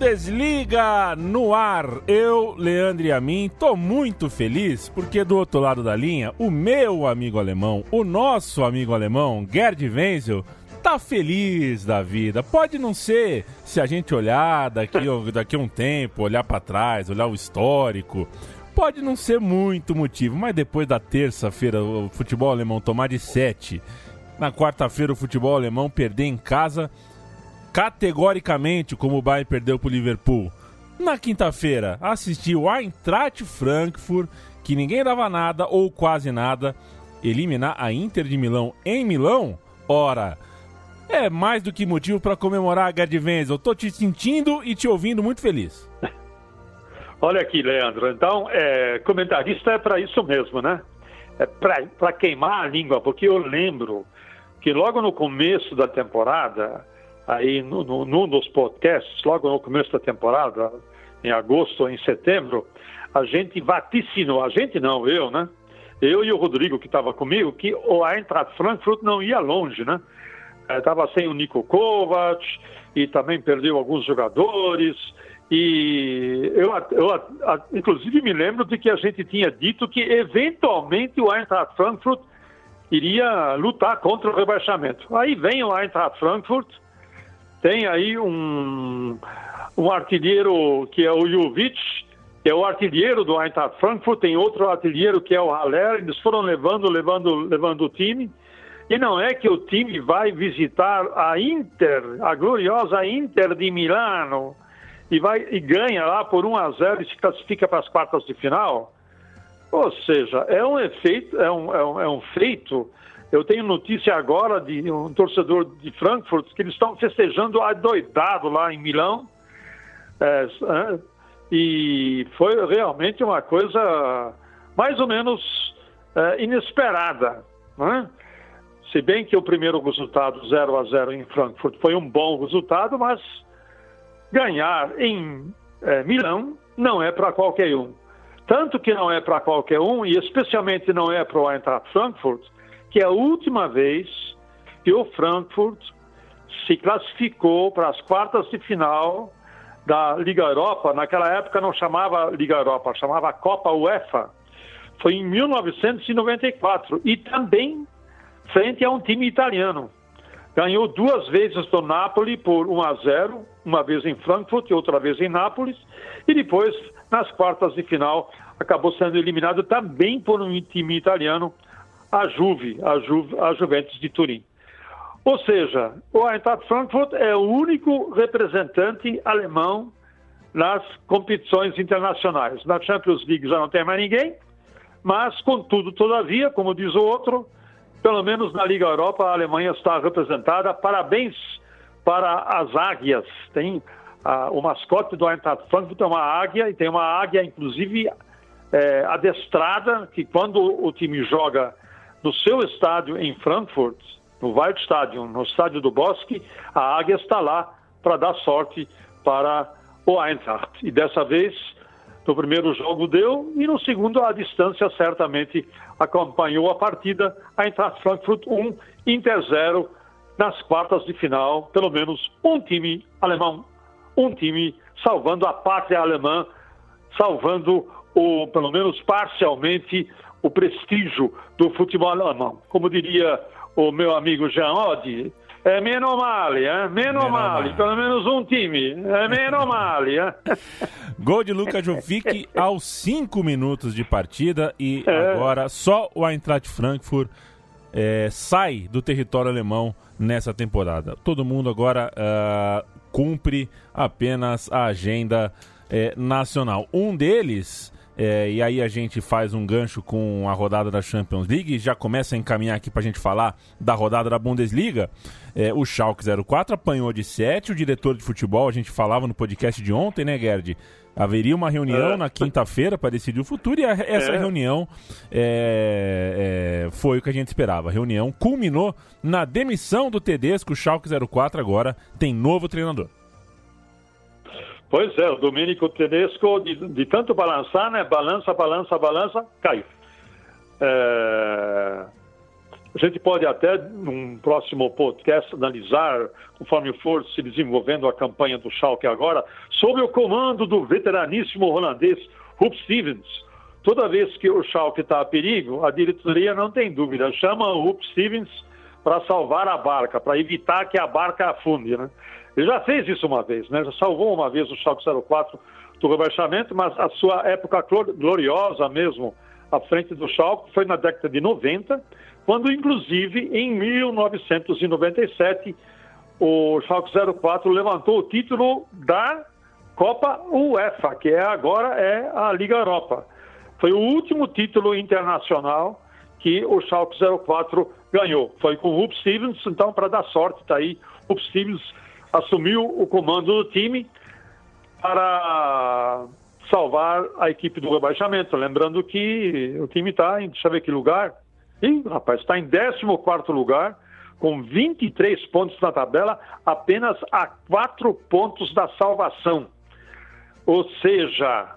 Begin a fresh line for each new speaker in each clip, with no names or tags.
Bundesliga no ar. Eu, Leandro e a mim, tô muito feliz porque do outro lado da linha, o meu amigo alemão, o nosso amigo alemão, Gerd Wenzel, tá feliz da vida. Pode não ser se a gente olhar daqui, daqui a um tempo, olhar para trás, olhar o histórico. Pode não ser muito motivo, mas depois da terça-feira o futebol alemão tomar de 7, na quarta-feira o futebol alemão perder em casa categoricamente como o Bayern perdeu para o Liverpool. Na quinta-feira, assistiu o Eintracht Frankfurt, que ninguém dava nada ou quase nada, eliminar a Inter de Milão em Milão? Ora, é mais do que motivo para comemorar, Gerd Wenzel. Tô te sentindo e te ouvindo muito feliz.
Olha aqui, Leandro. Então, é, comentarista é para isso mesmo, né? É para queimar a língua, porque eu lembro que logo no começo da temporada, aí no, no, num dos podcasts, logo no começo da temporada, em agosto ou em setembro, a gente vaticinou, a gente não, eu, né? Eu e o Rodrigo, que estava comigo, que o Eintracht Frankfurt não ia longe, né? Estava sem o Nico Kovac e também perdeu alguns jogadores. E eu, eu, inclusive, me lembro de que a gente tinha dito que, eventualmente, o Eintracht Frankfurt iria lutar contra o rebaixamento. Aí vem o Eintracht Frankfurt, tem aí um, um artilheiro que é o Jovic, que é o artilheiro do Eintracht Frankfurt, tem outro artilheiro que é o Haller, eles foram levando, levando, levando o time. E não é que o time vai visitar a Inter, a gloriosa Inter de Milano, e, vai, e ganha lá por 1 a 0 e se classifica para as quartas de final. Ou seja, é um efeito, é um, é um, é um feito eu tenho notícia agora de um torcedor de Frankfurt que eles estão festejando adoidado lá em Milão. É, é, e foi realmente uma coisa mais ou menos é, inesperada. Né? Se bem que o primeiro resultado 0 a 0 em Frankfurt foi um bom resultado, mas ganhar em é, Milão não é para qualquer um. Tanto que não é para qualquer um, e especialmente não é para o Eintracht Frankfurt, que é a última vez que o Frankfurt se classificou para as quartas de final da Liga Europa. Naquela época não chamava Liga Europa, chamava Copa UEFA. Foi em 1994 e também frente a um time italiano. Ganhou duas vezes do Napoli por 1 a 0, uma vez em Frankfurt e outra vez em Nápoles, e depois nas quartas de final acabou sendo eliminado também por um time italiano a Juve, a, Juve, a Juventus de Turim. Ou seja, o Eintracht Frankfurt é o único representante alemão nas competições internacionais. Na Champions League já não tem mais ninguém, mas, contudo, todavia, como diz o outro, pelo menos na Liga Europa a Alemanha está representada. Parabéns para as águias. Tem o mascote do Eintracht Frankfurt é uma águia e tem uma águia, inclusive, é, adestrada, que quando o time joga no seu estádio em Frankfurt, no Waldstadion, no estádio do Bosque, a Águia está lá para dar sorte para o Eintracht. E dessa vez, no primeiro jogo deu, e no segundo, a distância certamente acompanhou a partida. Eintracht Frankfurt 1, Inter 0, nas quartas de final, pelo menos um time alemão, um time salvando a pátria alemã, salvando, o, pelo menos parcialmente, o prestígio do futebol alemão. Como diria o meu amigo Jean Oddi, é menos male, é menos male, pelo menos um time, é menos male. É?
Gol de Lucas Jovic aos 5 minutos de partida e é. agora só o Eintracht Frankfurt é, sai do território alemão nessa temporada. Todo mundo agora uh, cumpre apenas a agenda nacional. Um deles é, e aí a gente faz um gancho com a rodada da Champions League e já começa a encaminhar aqui para a gente falar da rodada da Bundesliga. É, o Schalke 04 apanhou de 7, o diretor de futebol, a gente falava no podcast de ontem, né, Gerd? Haveria uma reunião é. na quinta-feira para decidir o futuro e a, essa é. reunião é, é, foi o que a gente esperava. A reunião culminou na demissão do Tedesco. O Schalke 04 agora tem novo treinador.
Pois é, o Domênico Tedesco, de, de, tanto balançar, né? Balança, balança, balança, caiu. É... A gente pode até, num próximo podcast, analisar, conforme for se desenvolvendo a campanha do Schalke agora, sob o comando do veteraníssimo holandês Huub Stevens. Toda vez que o Schalke está a perigo, a diretoria não tem dúvida, chama o Huub Stevens para salvar a barca, para evitar que a barca afunde, né? Ele já fez isso uma vez, né? Já salvou uma vez o Schalke 04 do rebaixamento, mas a sua época gloriosa mesmo à frente do Schalke foi na década de 90, quando inclusive em 1997 o Schalke 04 levantou o título da Copa UEFA, que é agora é a Liga Europa. Foi o último título internacional que o Schalke 04 ganhou. Foi com o Huub Stevens, então para dar sorte, tá aí, o Huub Stevens assumiu o comando do time para salvar a equipe do rebaixamento. Lembrando que o time está em, deixa eu ver que lugar, Ih, rapaz, está em 14 lugar, com 23 pontos na tabela, apenas a 4 pontos da salvação. Ou seja,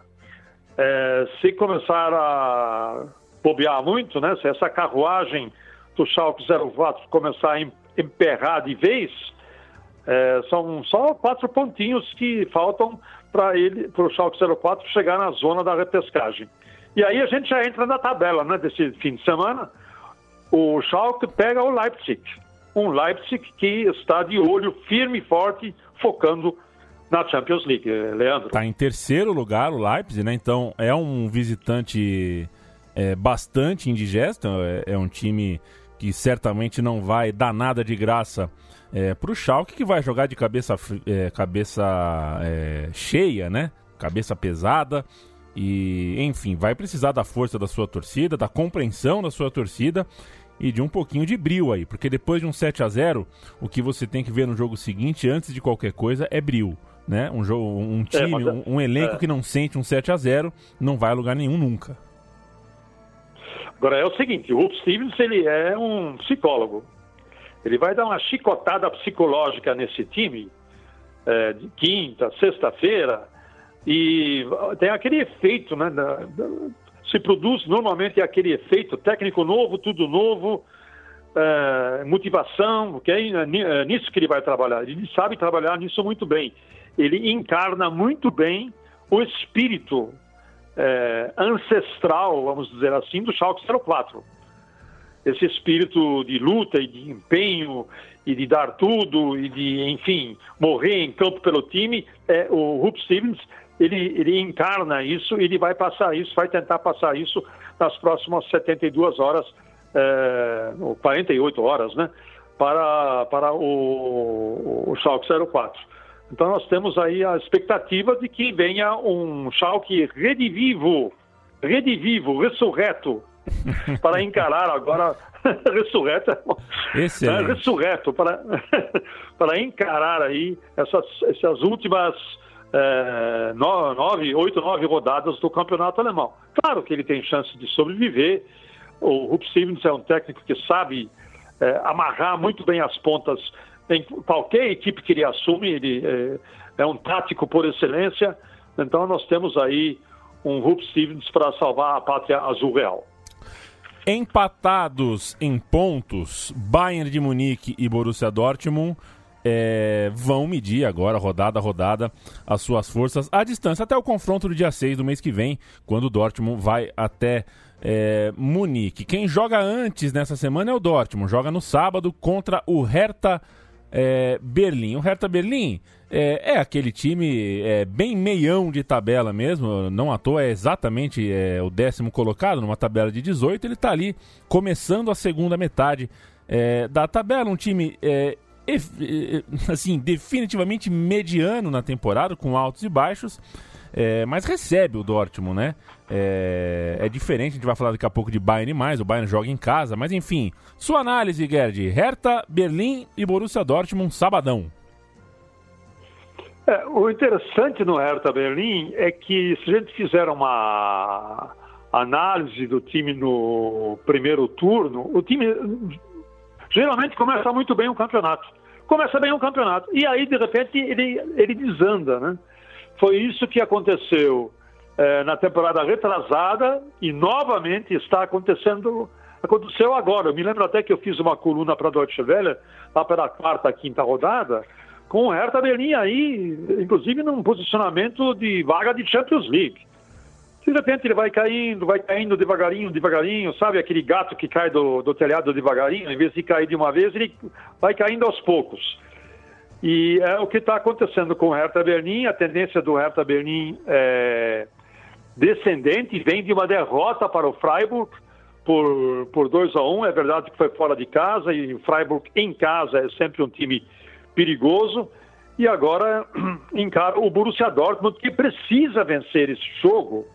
é, se começar a bobear muito, né, se essa carruagem do Schalke 04 começar a emperrar de vez, é, são só quatro pontinhos que faltam para ele, para o Schalke 04 chegar na zona da repescagem. E aí a gente já entra na tabela, né, desse fim de semana. O Schalke pega o Leipzig, um Leipzig que está de olho firme e forte, focando na Champions League, Leandro.
Está em terceiro lugar o Leipzig, né? Então é um visitante é, bastante indigesto, é, é um time que certamente não vai dar nada de graça é, para o Schalke, que vai jogar de cabeça, é, cabeça é, cheia, né? Cabeça pesada. E, enfim, vai precisar da força da sua torcida, da compreensão da sua torcida e de um pouquinho de brilho aí, porque depois de um 7 a 0 o que você tem que ver no jogo seguinte, antes de qualquer coisa, é brilho. Né? Um, jogo, um é, time, um, um, elenco é. que não sente um 7 a 0 não vai a lugar nenhum nunca.
Agora é o seguinte, o Stevens ele é um psicólogo. Ele vai dar uma chicotada psicológica nesse time é, de quinta, sexta-feira e tem aquele efeito, né? Da, da, se produz normalmente aquele efeito técnico novo, tudo novo, é, motivação, que é, é nisso que ele vai trabalhar. Ele sabe trabalhar nisso muito bem. Ele encarna muito bem o espírito é, ancestral, vamos dizer assim, do Schalke 04. Esse espírito de luta e de empenho e de dar tudo e de, enfim, morrer em campo pelo time, é, o Rup Stevens, ele, ele encarna isso e ele vai passar isso, vai tentar passar isso nas próximas 72 horas, é, ou 48 horas, né, para, para o, o Schalke 04. Então nós temos aí a expectativa de que venha um Schalke redivivo, redivivo, ressurreto, para encarar agora ressurreto, né, ressurreto para para encarar aí essas, essas últimas é, nove, oito, nove rodadas do campeonato alemão. Claro que ele tem chance de sobreviver. O Rupp Stevens é um técnico que sabe é, amarrar muito bem as pontas qualquer equipe que ele assume, ele é, é um tático por excelência. Então nós temos aí um Rupp Stevens para salvar a pátria azul real.
Empatados em pontos, Bayern de Munique e Borussia Dortmund é, vão medir agora, rodada a rodada, as suas forças à distância, até o confronto do dia 6 do mês que vem, quando o Dortmund vai até é, Munique. Quem joga antes nessa semana é o Dortmund, joga no sábado contra o Hertha é, Berlim. O Hertha Berlim é, é aquele time é, bem meião de tabela mesmo, não à toa é exatamente é, o décimo colocado numa tabela de 18. Ele está ali começando a segunda metade é, da tabela. Um time é, assim, definitivamente mediano na temporada, com altos e baixos. É, mas recebe o Dortmund, né? É, é, diferente, a gente vai falar daqui a pouco de Bayern mais, o Bayern joga em casa, mas enfim. Sua análise, Gerd, Hertha, Berlim e Borussia Dortmund, sabadão.
É, o interessante no Hertha Berlim é que se a gente fizer uma análise do time no primeiro turno, o time geralmente começa muito bem o campeonato. Começa bem o campeonato. E aí, de repente, ele, ele desanda, né? Foi isso que aconteceu é, na temporada retrasada e novamente está acontecendo Aconteceu agora. Eu me lembro até que eu fiz uma coluna para a Deutsche Welle, lá pela quarta, quinta rodada, com o Hertha Berlim aí, inclusive num posicionamento de vaga de Champions League. De repente ele vai caindo, vai caindo devagarinho, devagarinho, sabe aquele gato que cai do, do telhado devagarinho, em vez de cair de uma vez, ele vai caindo aos poucos. E é o que está acontecendo com o Hertha Berlim, a tendência do Hertha Berlim é descendente, vem de uma derrota para o Freiburg por, por 2 a 1 um. é verdade que foi fora de casa e o Freiburg em casa é sempre um time perigoso. E agora encara o Borussia Dortmund que precisa vencer esse jogo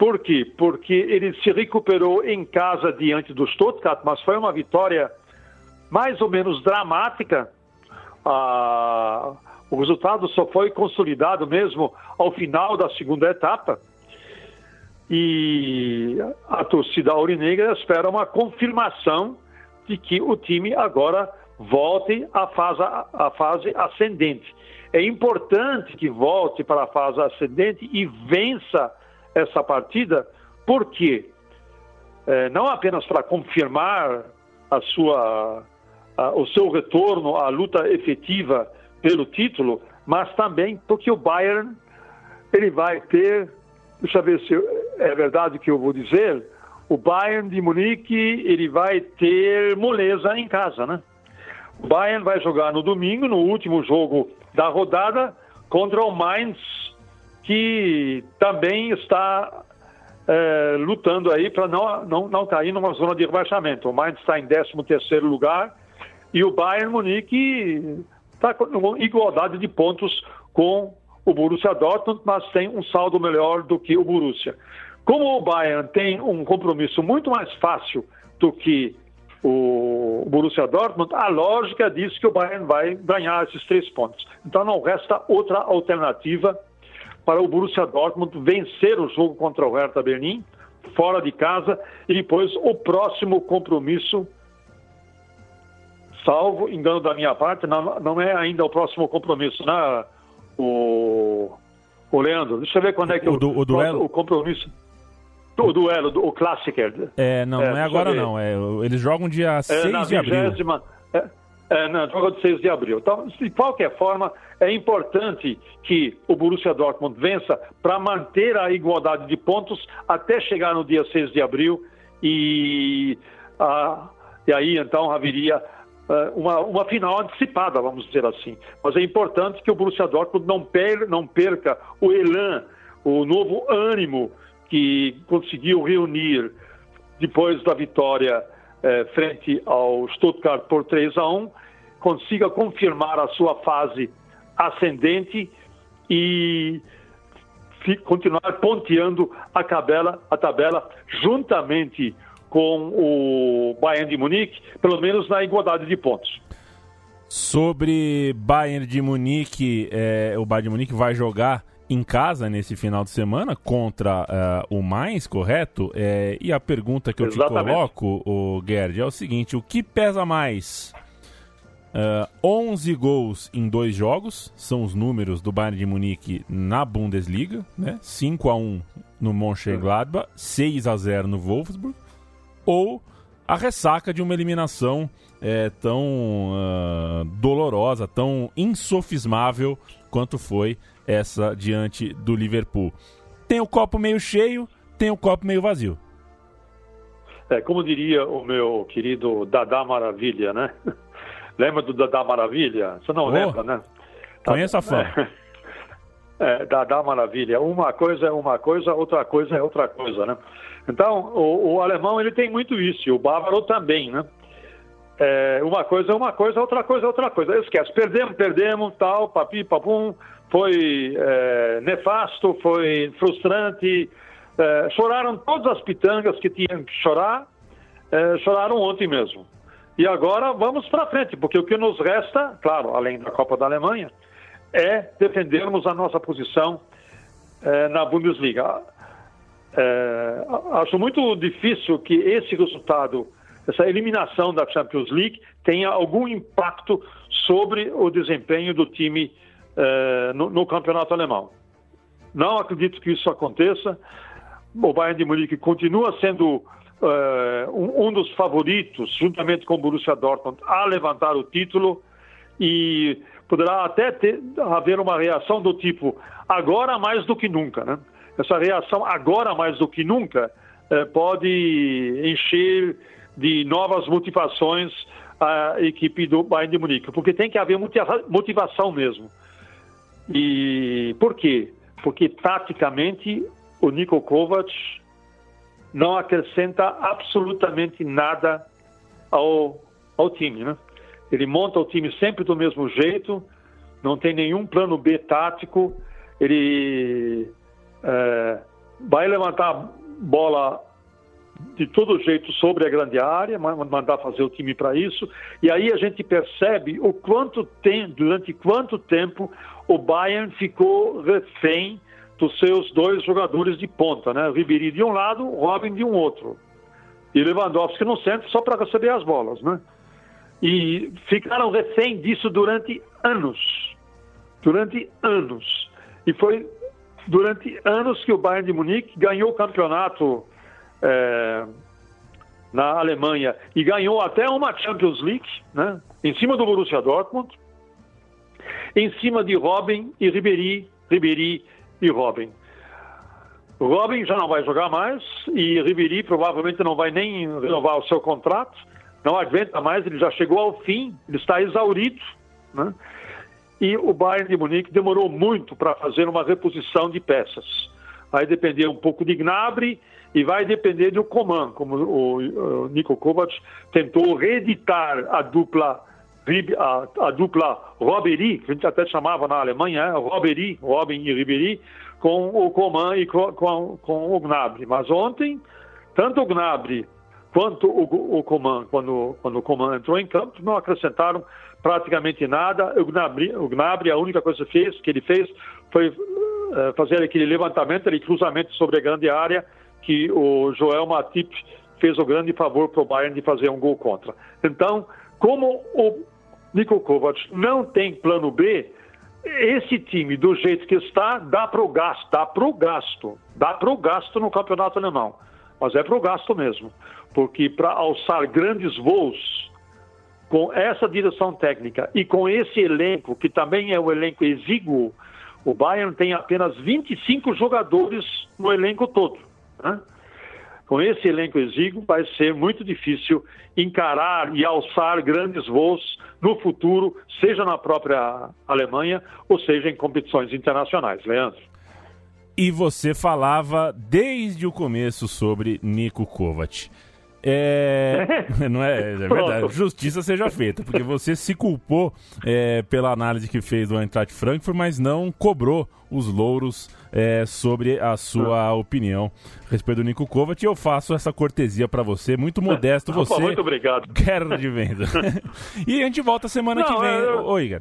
por quê? Porque ele se recuperou em casa diante do Stuttgart, mas foi uma vitória mais ou menos dramática. Ah, o resultado só foi consolidado mesmo ao final da segunda etapa. E a torcida aurinegra espera uma confirmação de que o time agora volte à fase, à fase ascendente. É importante que volte para a fase ascendente e vença essa partida, porque é, não apenas para confirmar a sua, o seu retorno à luta efetiva pelo título, mas também porque o Bayern ele vai ter, deixa eu ver se é verdade o que eu vou dizer, o Bayern de Munique ele vai ter moleza em casa, né? O Bayern vai jogar no domingo, no último jogo da rodada, contra o Mainz que também está é, lutando aí para não, não, não cair numa zona de rebaixamento. O Mainz está em 13º lugar e o Bayern Munique está com igualdade de pontos com o Borussia Dortmund, mas tem um saldo melhor do que o Borussia. Como o Bayern tem um compromisso muito mais fácil do que o Borussia Dortmund, a lógica diz que o Bayern vai ganhar esses três pontos. Então não resta outra alternativa para o Borussia Dortmund vencer o jogo contra o Hertha Berlim, fora de casa, e depois o próximo compromisso, salvo engano da minha parte, não, não é ainda o próximo compromisso, né, o, o Leandro? Deixa eu ver quando é que
o, o, duelo?
o compromisso. O duelo, o Classicer.
É, não, é, não é agora não. É, eles jogam dia 6 é, de abril.
É, é, não, joga de 6 de abril. Então, de qualquer forma, é importante que o Borussia Dortmund vença para manter a igualdade de pontos até chegar no dia 6 de abril e, ah, e aí então haveria uma, uma final antecipada, vamos dizer assim. Mas é importante que o Borussia Dortmund não, per, não perca o elan, o novo ânimo que conseguiu reunir depois da vitória eh, frente ao Stuttgart por 3 a 1, consiga confirmar a sua fase ascendente e continuar ponteando a tabela, a tabela juntamente com o Bayern de Munique, pelo menos na igualdade de pontos.
Sobre Bayern de Munique, é, o Bayern de Munique vai jogar em casa nesse final de semana contra uh, o Mainz, correto? É, e a pergunta que eu Exatamente. te coloco, o Gerd, é o seguinte: o que pesa mais? Uh, eh, 11 gols em dois jogos são os números do Bayern de Munique na Bundesliga, né? 5 a 1 no Mönchengladbach, 6 a 0 no Wolfsburg, ou a ressaca de uma eliminação é, tão uh, dolorosa, tão insofismável quanto foi essa diante do Liverpool. Tem o copo meio cheio, tem o copo meio vazio.
É, como diria o meu querido Dadá Maravilha, né? Lembra do Dadá Maravilha? Você não oh, lembra, né?
Conheço a fã.
É, é, Dadá Maravilha. Uma coisa é uma coisa, outra coisa é outra coisa, né? Então, o, o alemão, ele tem muito isso, e o bávaro também, né? É, uma coisa é uma coisa, outra coisa é outra coisa. Esquece, perdemos, perdemos, tal, papi, papum, foi é, nefasto, foi frustrante. É, choraram todas as pitangas que tinham que chorar, é, choraram ontem mesmo. E agora vamos para frente, porque o que nos resta, claro, além da Copa da Alemanha, é defendermos a nossa posição é, na Bundesliga. É, acho muito difícil que esse resultado, essa eliminação da Champions League, tenha algum impacto sobre o desempenho do time é, no, no campeonato alemão. Não acredito que isso aconteça. O Bayern de Munique continua sendo uh, um, um, dos favoritos, juntamente com o Borussia Dortmund, a levantar o título e poderá até ter, haver uma reação do tipo agora mais do que nunca, né? Essa reação agora mais do que nunca uh, pode encher de novas motivações a equipe do Bayern de Munique, porque tem que haver motivação mesmo. E por quê? Porque taticamente o Niko Kovac não acrescenta absolutamente nada ao, ao time, né? Ele monta o time sempre do mesmo jeito, não tem nenhum plano B tático, ele é, vai levantar bola de todo jeito sobre a grande área, mandar fazer o time para isso, e aí a gente percebe o quanto tem, durante quanto tempo o Bayern ficou refém dos seus dois jogadores de ponta, né? Ribéry de um lado, Robin de um outro. E Lewandowski no centro só para receber as bolas, né? E ficaram refém disso durante anos. Durante anos. E foi durante anos que o Bayern de Munique ganhou o campeonato é, na Alemanha e ganhou até uma Champions League, né? Em cima do Borussia Dortmund, em cima de Robin e Ribéry, Ribéry e Robin. Robin já não vai jogar mais e Ribéry provavelmente não vai nem renovar o seu contrato, não aguenta mais, ele já chegou ao fim, ele está exaurido, né? E o Bayern de Munique demorou muito para fazer uma reposição de peças. Vai depender um pouco de Gnabry e vai depender do Coman, como o, o Nico Kovac tentou reeditar a dupla a, a dupla Roberi, que a gente até chamava na Alemanha, é, Roberi, Robin e Ribéry, com o Coman e com, com, com, o Gnabry. Mas ontem, tanto o Gnabry quanto o, o Coman, quando, quando o Coman entrou em campo, não acrescentaram praticamente nada. O Gnabry, o Gnabry a única coisa que, fez, que ele fez foi uh, fazer aquele levantamento, aquele cruzamento sobre a grande área que o Joel Matip fez o grande favor para o Bayern de fazer um gol contra. Então, como o Niko Kovac não tem plano B, esse time, do jeito que está, dá para o gasto, dá para o gasto, dá para o gasto no campeonato alemão. Mas é para o gasto mesmo, porque para alçar grandes voos com essa direção técnica e com esse elenco, que também é um elenco exíguo, o Bayern tem apenas 25 jogadores no elenco todo. Né? Com esse elenco exíguo, vai ser muito difícil encarar e alçar grandes voos no futuro, seja na própria Alemanha ou seja em competições internacionais. Leandro.
E você falava desde o começo sobre Nico Kovac. É, não é, é verdade. Justiça seja feita, porque você se culpou é, pela análise que fez do Eintracht Frankfurt, mas não cobrou os louros é, sobre a sua ah. opinião a respeito do Nico Kovac. E eu faço essa cortesia para você, muito modesto você.
Muito obrigado.
Quero de venda. e a gente volta semana não, que vem. Eu... Oi, Igor.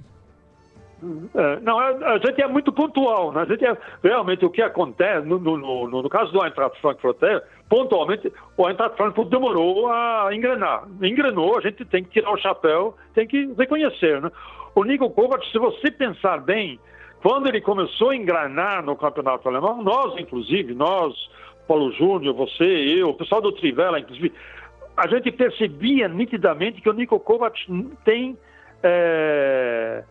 É, não, a, gente é muito pontual, né? A gente é, realmente o que acontece, no, no, no, no caso do Eintracht Frankfurt, é, pontualmente, o Eintracht Frankfurt demorou a engrenar. Engrenou, a gente tem que tirar o chapéu, tem que reconhecer, né? O Nico Kovac, se você pensar bem, quando ele começou a engrenar no campeonato alemão, nós, inclusive, nós, Paulo Júnior, você, eu, o pessoal do Trivela, inclusive, a gente percebia nitidamente que o Nico Kovac tem... É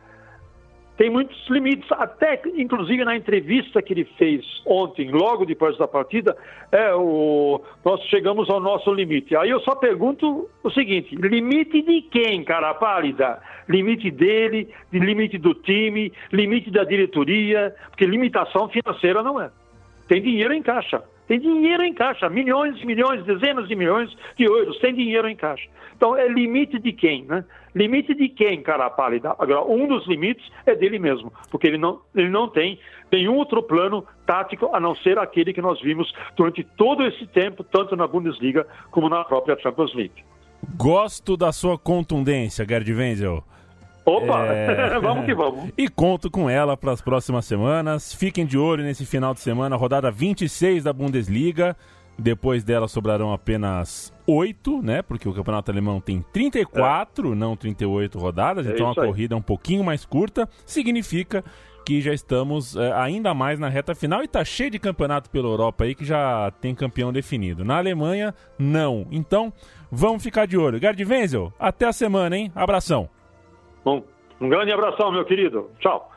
tem muitos limites, até inclusive na entrevista que ele fez ontem, logo depois da partida, é o nós chegamos ao nosso limite. Aí eu só pergunto o seguinte: limite de quem, cara pálida? Limite dele, limite do time, limite da diretoria, porque limitação financeira não é. Tem dinheiro em caixa. Tem dinheiro em caixa, milhões, milhões, dezenas de milhões de euros, tem dinheiro em caixa. Então é limite de quem, né? Limite de quem, cara pálida? Agora, um dos limites é dele mesmo, porque ele não, ele não tem nenhum outro plano tático a não ser aquele que nós vimos durante todo esse tempo, tanto na Bundesliga como na própria Champions League.
Gosto da sua contundência, Gerd Wenzel.
Opa, é... vamos que vamos.
E conto com ela para as próximas semanas. Fiquem de olho nesse final de semana, rodada 26 da Bundesliga. Depois dela sobrarão apenas 8, né? Porque o campeonato alemão tem 34, é. não 38 rodadas. É então a corrida é um pouquinho mais curta. Significa aqui já estamos é, ainda mais na reta final e tá cheio de campeonato pela Europa aí que já tem campeão definido. Na Alemanha, não. Então, vamos ficar de olho. Gerd Wenzel, até a semana, hein? Abração.
Bom, um grande abração, meu querido. Tchau.